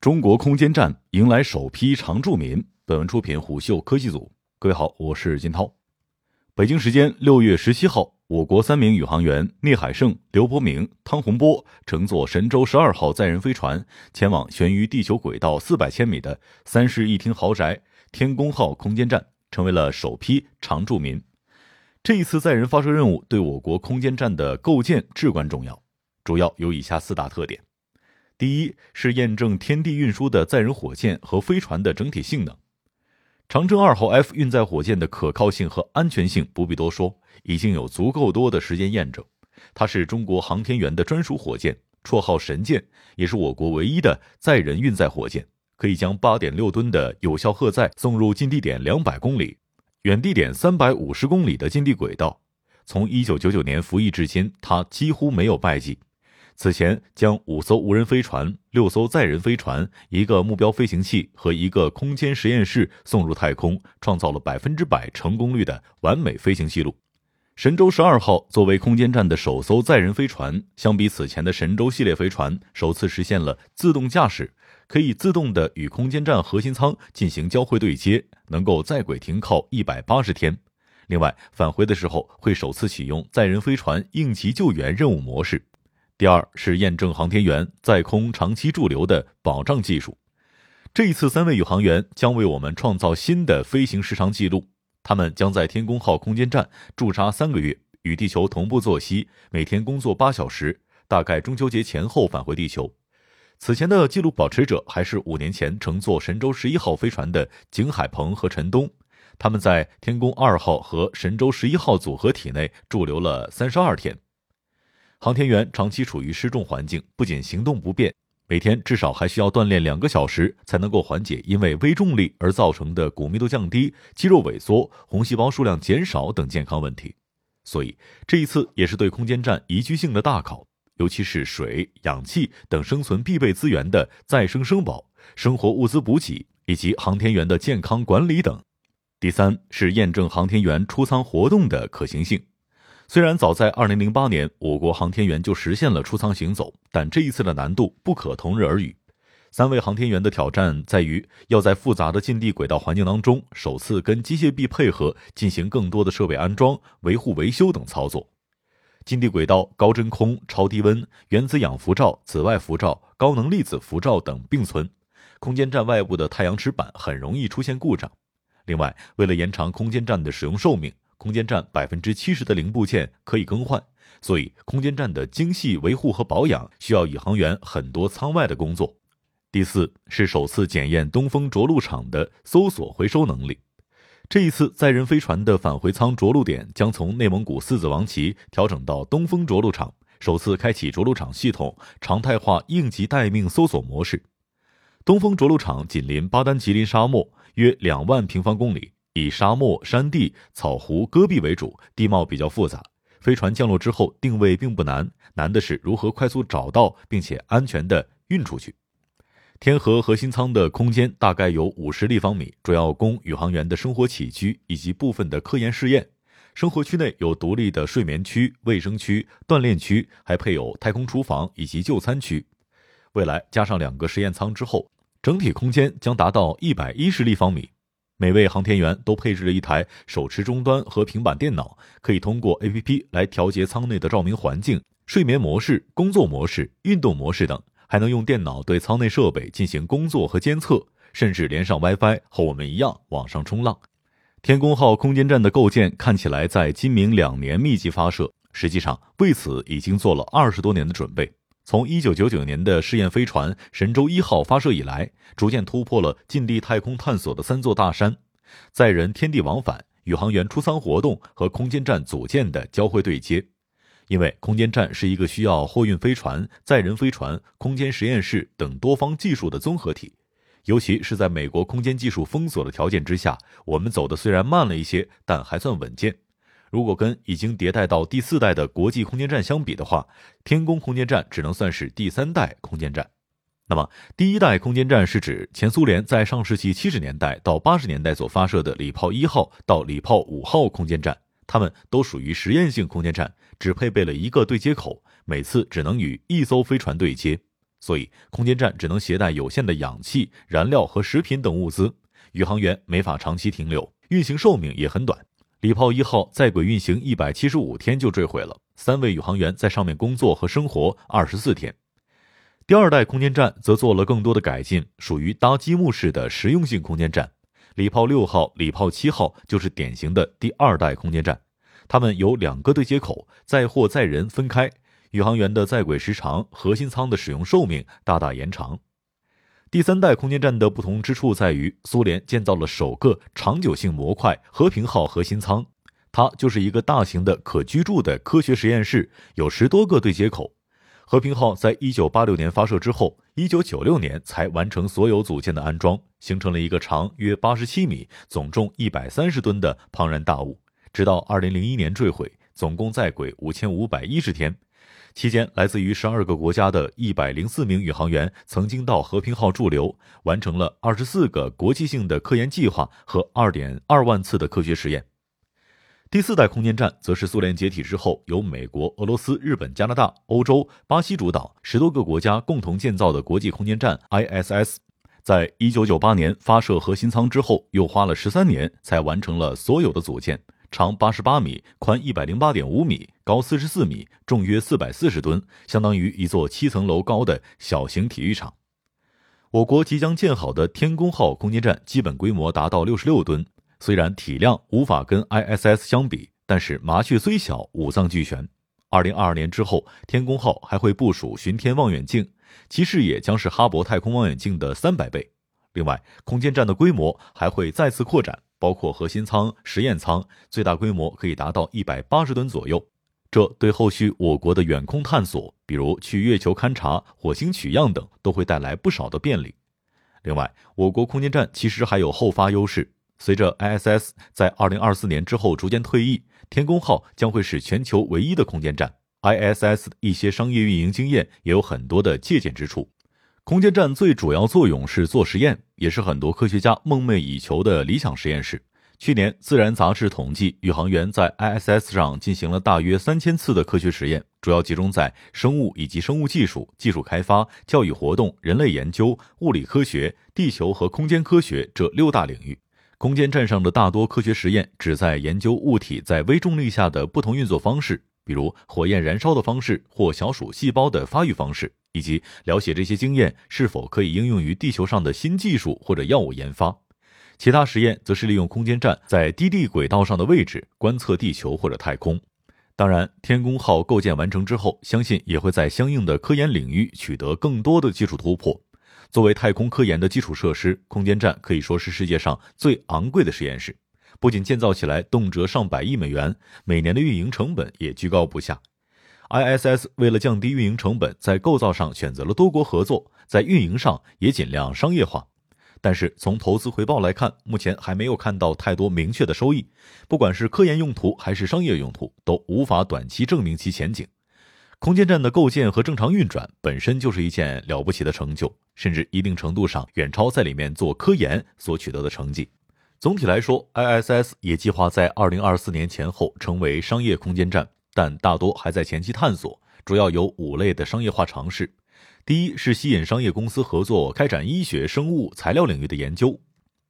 中国空间站迎来首批常住民。本文出品虎嗅科技组。各位好，我是金涛。北京时间六月十七号，我国三名宇航员聂海胜、刘伯明、汤洪波乘坐神舟十二号载人飞船前往悬于地球轨道四百千米的三室一厅豪宅天宫号空间站，成为了首批常住民。这一次载人发射任务对我国空间站的构建至关重要，主要有以下四大特点：第一是验证天地运输的载人火箭和飞船的整体性能。长征二号 F 运载火箭的可靠性和安全性不必多说，已经有足够多的时间验证。它是中国航天员的专属火箭，绰号“神箭”，也是我国唯一的载人运载火箭，可以将八点六吨的有效荷载送入近地点两百公里、远地点三百五十公里的近地轨道。从一九九九年服役至今，它几乎没有败绩。此前将五艘无人飞船、六艘载人飞船、一个目标飞行器和一个空间实验室送入太空，创造了百分之百成功率的完美飞行记录。神舟十二号作为空间站的首艘载人飞船，相比此前的神舟系列飞船，首次实现了自动驾驶，可以自动的与空间站核心舱进行交会对接，能够在轨停靠一百八十天。另外，返回的时候会首次启用载人飞船应急救援任务模式。第二是验证航天员在空长期驻留的保障技术。这一次，三位宇航员将为我们创造新的飞行时长记录。他们将在天宫号空间站驻扎三个月，与地球同步作息，每天工作八小时，大概中秋节前后返回地球。此前的记录保持者还是五年前乘坐神舟十一号飞船的景海鹏和陈冬。他们在天宫二号和神舟十一号组合体内驻留了三十二天。航天员长期处于失重环境，不仅行动不便，每天至少还需要锻炼两个小时，才能够缓解因为微重力而造成的骨密度降低、肌肉萎缩、红细胞数量减少等健康问题。所以，这一次也是对空间站宜居性的大考，尤其是水、氧气等生存必备资源的再生生保、生活物资补给以及航天员的健康管理等。第三是验证航天员出舱活动的可行性。虽然早在二零零八年，我国航天员就实现了出舱行走，但这一次的难度不可同日而语。三位航天员的挑战在于要在复杂的近地轨道环境当中，首次跟机械臂配合进行更多的设备安装、维护、维修等操作。近地轨道高真空、超低温、原子氧辐照、紫外辐照、高能粒子辐照等并存，空间站外部的太阳池板很容易出现故障。另外，为了延长空间站的使用寿命。空间站百分之七十的零部件可以更换，所以空间站的精细维护和保养需要宇航员很多舱外的工作。第四是首次检验东风着陆场的搜索回收能力。这一次载人飞船的返回舱着陆点将从内蒙古四子王旗调整到东风着陆场，首次开启着陆场系统常态化应急待命搜索模式。东风着陆场紧邻巴丹吉林沙漠，约两万平方公里。以沙漠、山地、草湖、戈壁为主，地貌比较复杂。飞船降落之后，定位并不难，难的是如何快速找到并且安全的运出去。天河核心舱的空间大概有五十立方米，主要供宇航员的生活起居以及部分的科研试验。生活区内有独立的睡眠区、卫生区、锻炼区，还配有太空厨房以及就餐区。未来加上两个实验舱之后，整体空间将达到一百一十立方米。每位航天员都配置了一台手持终端和平板电脑，可以通过 APP 来调节舱内的照明环境、睡眠模式、工作模式、运动模式等，还能用电脑对舱内设备进行工作和监测，甚至连上 WiFi，和我们一样网上冲浪。天宫号空间站的构建看起来在今明两年密集发射，实际上为此已经做了二十多年的准备。从一九九九年的试验飞船神舟一号发射以来，逐渐突破了近地太空探索的三座大山：载人天地往返、宇航员出舱活动和空间站组建的交会对接。因为空间站是一个需要货运飞船、载人飞船、空间实验室等多方技术的综合体，尤其是在美国空间技术封锁的条件之下，我们走的虽然慢了一些，但还算稳健。如果跟已经迭代到第四代的国际空间站相比的话，天宫空间站只能算是第三代空间站。那么，第一代空间站是指前苏联在上世纪七十年代到八十年代所发射的礼炮一号到礼炮五号空间站，它们都属于实验性空间站，只配备了一个对接口，每次只能与一艘飞船对接。所以空间站只能携带有限的氧气、燃料和食品等物资，宇航员没法长期停留，运行寿命也很短。礼炮一号在轨运行一百七十五天就坠毁了，三位宇航员在上面工作和生活二十四天。第二代空间站则做了更多的改进，属于搭积木式的实用性空间站。礼炮六号、礼炮七号就是典型的第二代空间站，它们有两个对接口，载货载人分开，宇航员的在轨时长、核心舱的使用寿命大大延长。第三代空间站的不同之处在于，苏联建造了首个长久性模块“和平号”核心舱，它就是一个大型的可居住的科学实验室，有十多个对接口。和平号在一九八六年发射之后，一九九六年才完成所有组件的安装，形成了一个长约八十七米、总重一百三十吨的庞然大物，直到二零零一年坠毁，总共在轨五千五百一十天。期间，来自于十二个国家的一百零四名宇航员曾经到和平号驻留，完成了二十四个国际性的科研计划和二点二万次的科学实验。第四代空间站则是苏联解体之后，由美国、俄罗斯、日本、加拿大、欧洲、巴西主导，十多个国家共同建造的国际空间站 ISS。在一九九八年发射核心舱之后，又花了十三年才完成了所有的组件。长八十八米，宽一百零八点五米，高四十四米，重约四百四十吨，相当于一座七层楼高的小型体育场。我国即将建好的天宫号空间站基本规模达到六十六吨，虽然体量无法跟 ISS 相比，但是麻雀虽小，五脏俱全。二零二二年之后，天宫号还会部署巡天望远镜，其视野将是哈勃太空望远镜的三百倍。另外，空间站的规模还会再次扩展。包括核心舱、实验舱，最大规模可以达到一百八十吨左右。这对后续我国的远空探索，比如去月球勘察、火星取样等，都会带来不少的便利。另外，我国空间站其实还有后发优势。随着 ISS 在二零二四年之后逐渐退役，天宫号将会是全球唯一的空间站。ISS 一些商业运营经验也有很多的借鉴之处。空间站最主要作用是做实验，也是很多科学家梦寐以求的理想实验室。去年，《自然》杂志统计，宇航员在 ISS 上进行了大约三千次的科学实验，主要集中在生物以及生物技术、技术开发、教育活动、人类研究、物理科学、地球和空间科学这六大领域。空间站上的大多科学实验旨在研究物体在微重力下的不同运作方式。比如火焰燃烧的方式或小鼠细胞的发育方式，以及了解这些经验是否可以应用于地球上的新技术或者药物研发。其他实验则是利用空间站在低地轨道上的位置观测地球或者太空。当然，天宫号构建完成之后，相信也会在相应的科研领域取得更多的技术突破。作为太空科研的基础设施，空间站可以说是世界上最昂贵的实验室。不仅建造起来动辄上百亿美元，每年的运营成本也居高不下。ISS 为了降低运营成本，在构造上选择了多国合作，在运营上也尽量商业化。但是从投资回报来看，目前还没有看到太多明确的收益。不管是科研用途还是商业用途，都无法短期证明其前景。空间站的构建和正常运转本身就是一件了不起的成就，甚至一定程度上远超在里面做科研所取得的成绩。总体来说，ISS 也计划在二零二四年前后成为商业空间站，但大多还在前期探索。主要有五类的商业化尝试：第一是吸引商业公司合作开展医学、生物、材料领域的研究；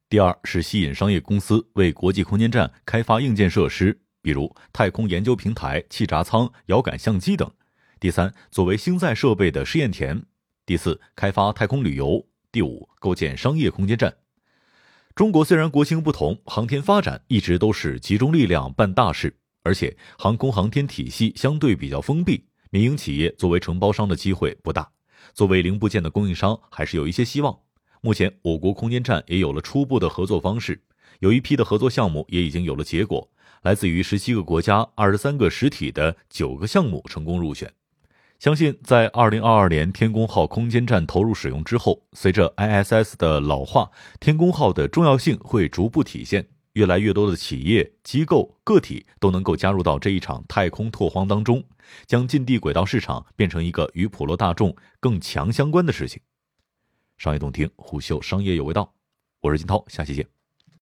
第二是吸引商业公司为国际空间站开发硬件设施，比如太空研究平台、气闸舱、遥感相机等；第三，作为星载设备的试验田；第四，开发太空旅游；第五，构建商业空间站。中国虽然国情不同，航天发展一直都是集中力量办大事，而且航空航天体系相对比较封闭，民营企业作为承包商的机会不大。作为零部件的供应商，还是有一些希望。目前，我国空间站也有了初步的合作方式，有一批的合作项目也已经有了结果，来自于十七个国家、二十三个实体的九个项目成功入选。相信在二零二二年天宫号空间站投入使用之后，随着 ISS 的老化，天宫号的重要性会逐步体现。越来越多的企业、机构、个体都能够加入到这一场太空拓荒当中，将近地轨道市场变成一个与普罗大众更强相关的事情。商业洞听，虎嗅商业有味道，我是金涛，下期见。